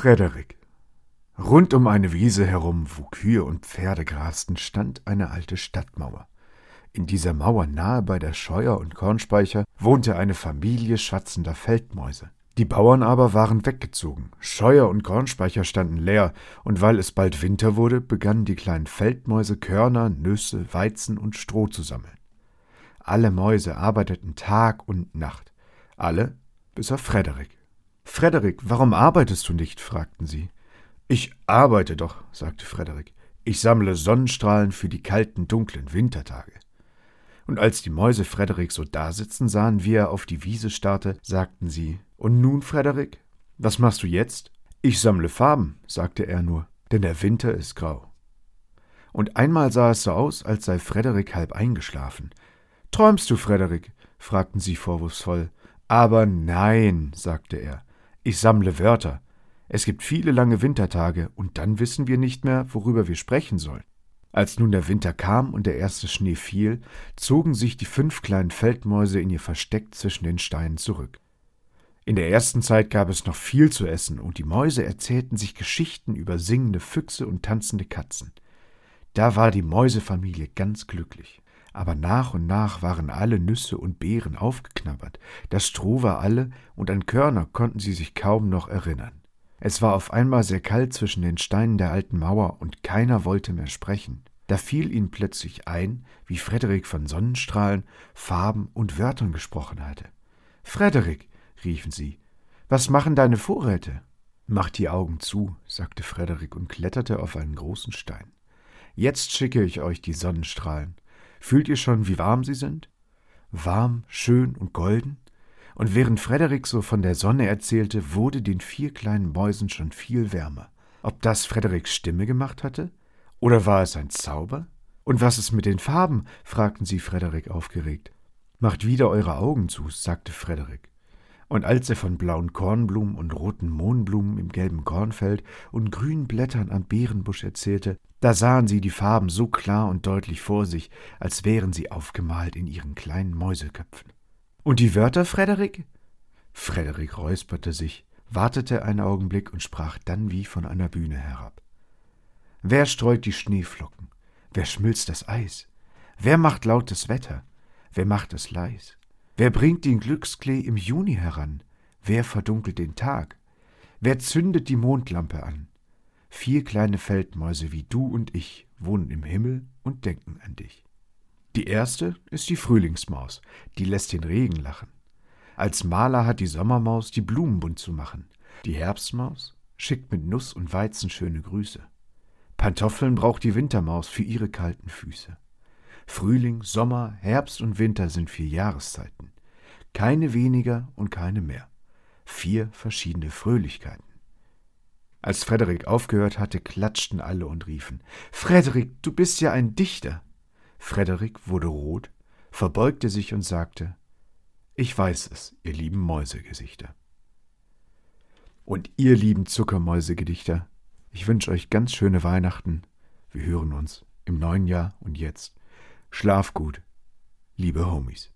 Frederik. Rund um eine Wiese herum, wo Kühe und Pferde grasten, stand eine alte Stadtmauer. In dieser Mauer nahe bei der Scheuer und Kornspeicher wohnte eine Familie schwatzender Feldmäuse. Die Bauern aber waren weggezogen, Scheuer und Kornspeicher standen leer, und weil es bald Winter wurde, begannen die kleinen Feldmäuse Körner, Nüsse, Weizen und Stroh zu sammeln. Alle Mäuse arbeiteten Tag und Nacht, alle bis auf Frederik. Frederik, warum arbeitest du nicht? fragten sie. Ich arbeite doch, sagte Frederik. Ich sammle Sonnenstrahlen für die kalten, dunklen Wintertage. Und als die Mäuse Frederik so dasitzen sahen, wie er auf die Wiese starrte, sagten sie Und nun, Frederik, was machst du jetzt? Ich sammle Farben, sagte er nur, denn der Winter ist grau. Und einmal sah es so aus, als sei Frederik halb eingeschlafen. Träumst du, Frederik? fragten sie vorwurfsvoll. Aber nein, sagte er, ich sammle Wörter. Es gibt viele lange Wintertage, und dann wissen wir nicht mehr, worüber wir sprechen sollen. Als nun der Winter kam und der erste Schnee fiel, zogen sich die fünf kleinen Feldmäuse in ihr Versteck zwischen den Steinen zurück. In der ersten Zeit gab es noch viel zu essen, und die Mäuse erzählten sich Geschichten über singende Füchse und tanzende Katzen. Da war die Mäusefamilie ganz glücklich. Aber nach und nach waren alle Nüsse und Beeren aufgeknabbert, das Stroh war alle, und an Körner konnten sie sich kaum noch erinnern. Es war auf einmal sehr kalt zwischen den Steinen der alten Mauer, und keiner wollte mehr sprechen. Da fiel ihnen plötzlich ein, wie Frederik von Sonnenstrahlen, Farben und Wörtern gesprochen hatte. Frederik, riefen sie, was machen deine Vorräte? Mach die Augen zu, sagte Frederik und kletterte auf einen großen Stein. Jetzt schicke ich euch die Sonnenstrahlen. Fühlt ihr schon, wie warm sie sind? Warm, schön und golden? Und während Frederik so von der Sonne erzählte, wurde den vier kleinen Mäusen schon viel wärmer. Ob das Frederiks Stimme gemacht hatte? Oder war es ein Zauber? Und was ist mit den Farben? fragten sie Frederik aufgeregt. Macht wieder eure Augen zu, sagte Frederik und als er von blauen Kornblumen und roten Mohnblumen im gelben Kornfeld und grünen Blättern am Beerenbusch erzählte, da sahen sie die Farben so klar und deutlich vor sich, als wären sie aufgemalt in ihren kleinen Mäuseköpfen. Und die Wörter, Frederik? Frederik räusperte sich, wartete einen Augenblick und sprach dann wie von einer Bühne herab. Wer streut die Schneeflocken? Wer schmilzt das Eis? Wer macht lautes Wetter? Wer macht es leis? Wer bringt den Glücksklee im Juni heran? Wer verdunkelt den Tag? Wer zündet die Mondlampe an? Vier kleine Feldmäuse wie du und ich wohnen im Himmel und denken an dich. Die erste ist die Frühlingsmaus, die lässt den Regen lachen. Als Maler hat die Sommermaus die Blumen bunt zu machen. Die Herbstmaus schickt mit Nuss und Weizen schöne Grüße. Pantoffeln braucht die Wintermaus für ihre kalten Füße. Frühling, Sommer, Herbst und Winter sind vier Jahreszeiten. Keine weniger und keine mehr. Vier verschiedene Fröhlichkeiten. Als Frederik aufgehört hatte, klatschten alle und riefen Frederik, du bist ja ein Dichter. Frederik wurde rot, verbeugte sich und sagte Ich weiß es, ihr lieben Mäusegesichter. Und ihr lieben Zuckermäusegedichter, ich wünsche euch ganz schöne Weihnachten. Wir hören uns im neuen Jahr und jetzt Schlaf gut, liebe Homies.